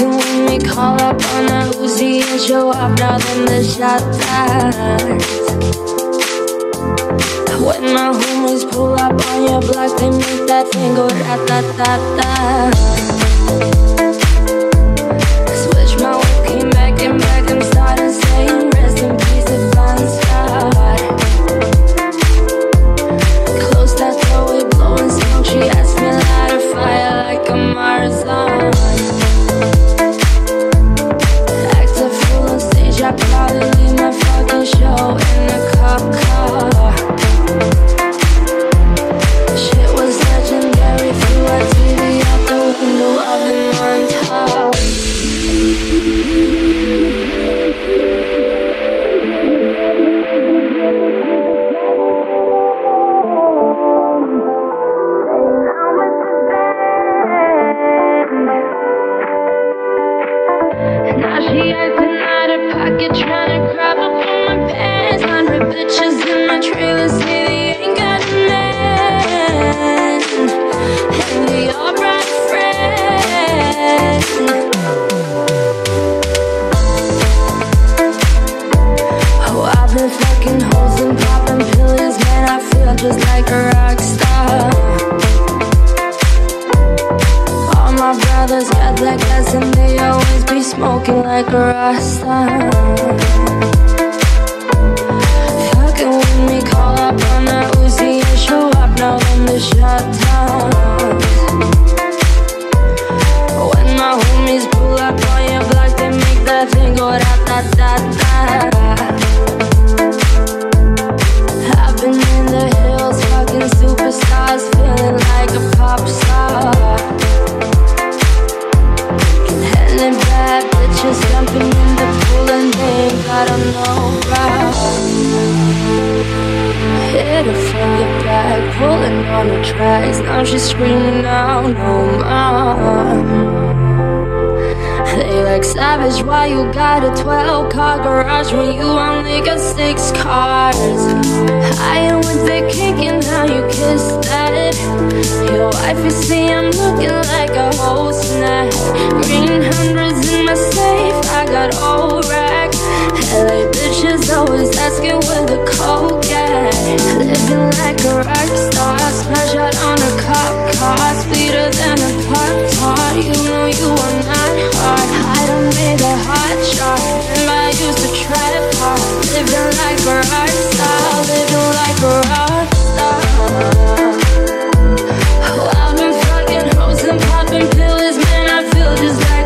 And when we call up on that Uzi and show up, now them the shots When my homies pull up on your block, they make that thing go rat-tat-tat-tat on bra. Hit her from the back, pulling on the tracks. Now she's screaming out, no more. They like savage, why you got a 12 car garage when you only got six cars? I am with the kick and now you kiss that. Your wife is see I'm looking like a whole snack. Green hundreds in my safe, I got old rack. LA bitches always asking where the coke at. Living like a rock star, splash out on a cop car, sweeter than a pop tart. You know you are not hard. I don't need a hot shot. Remember I used to try hard. Living like a rock star, living like a rock star. Oh, I've been fucking hoes and popping pills, man. I feel just like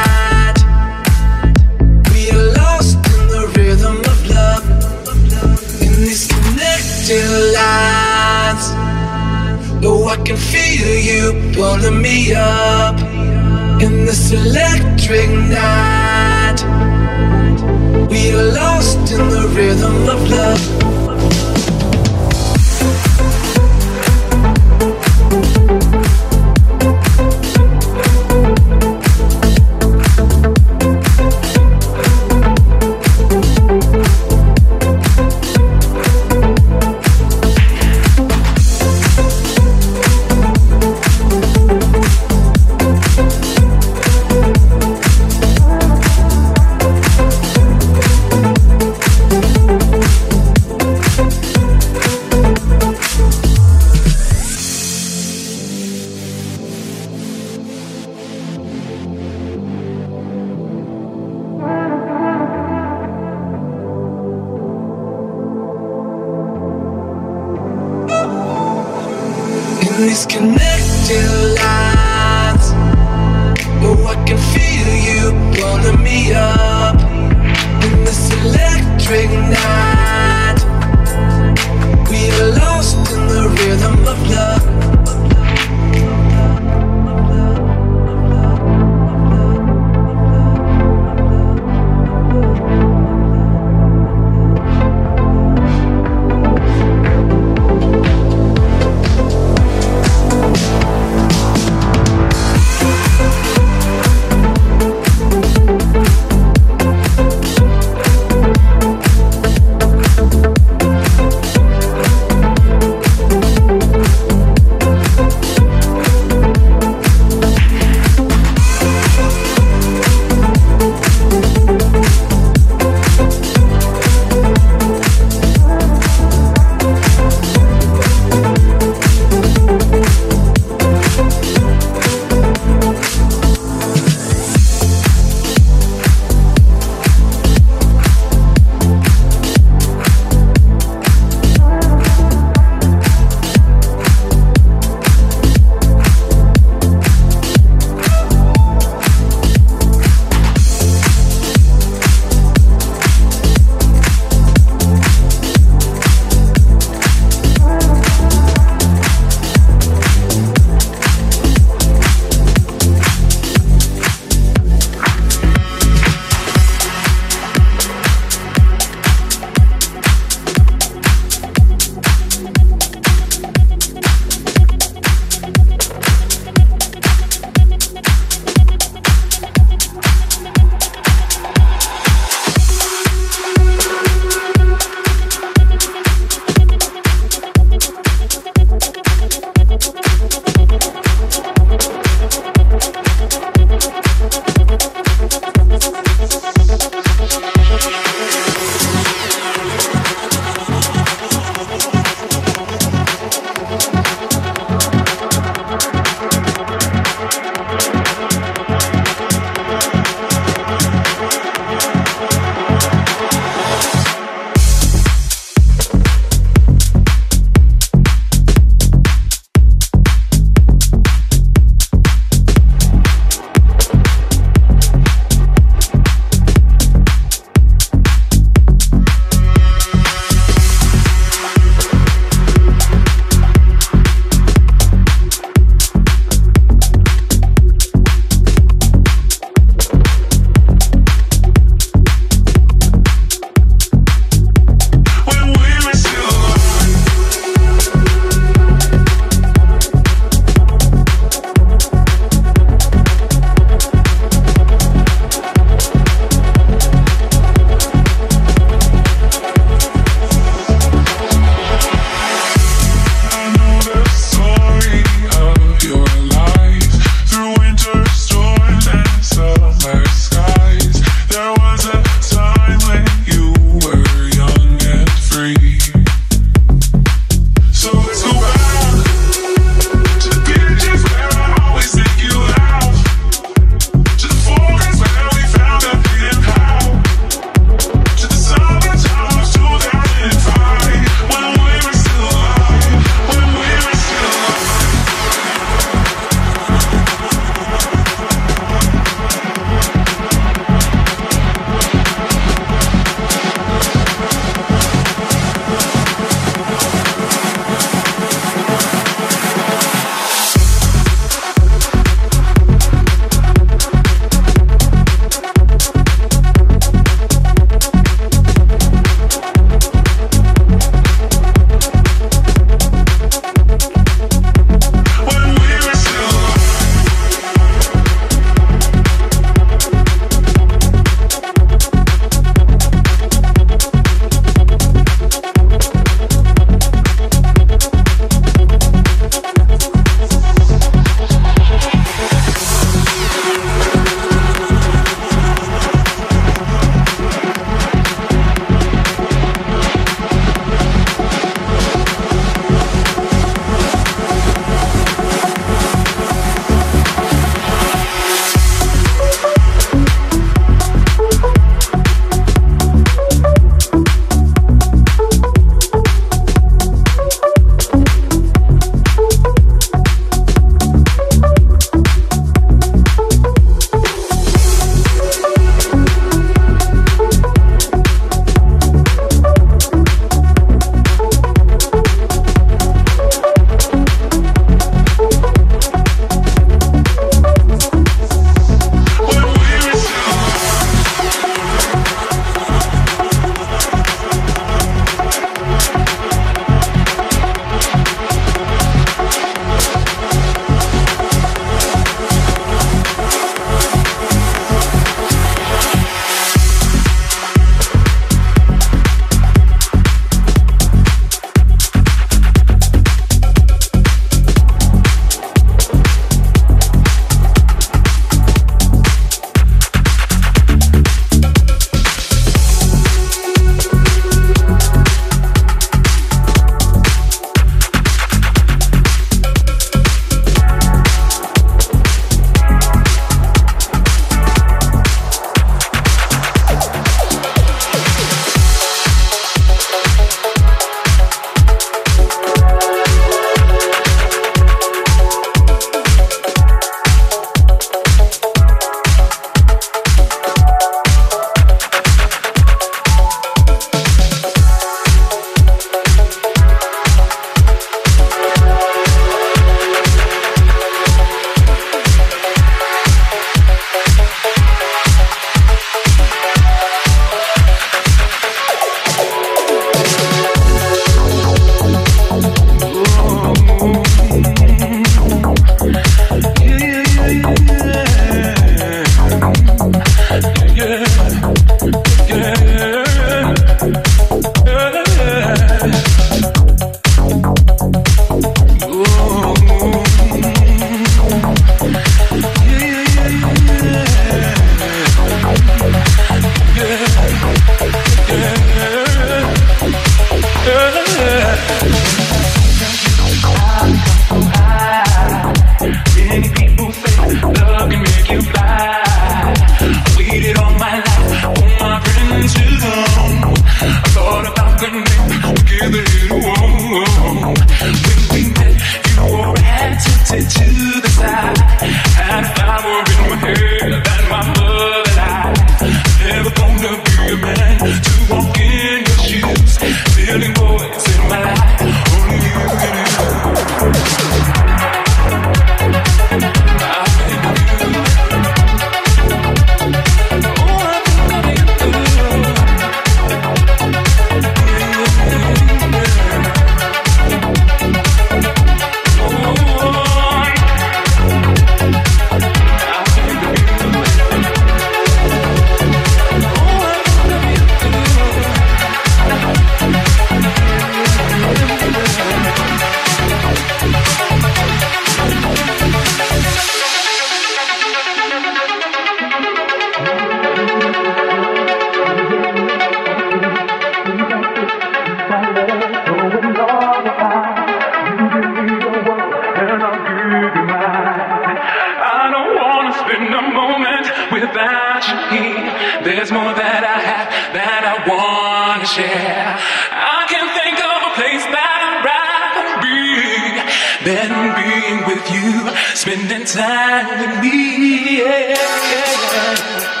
than being with you, spending time with me. Yeah.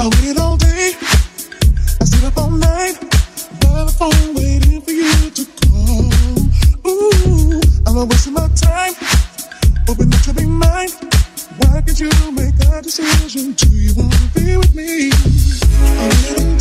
I waited all day, I stayed up all night, by the phone waiting for you to call. Ooh, I'm not wasting my time, hoping that you'll be mine. Why can't you make a decision? Do you wanna be with me?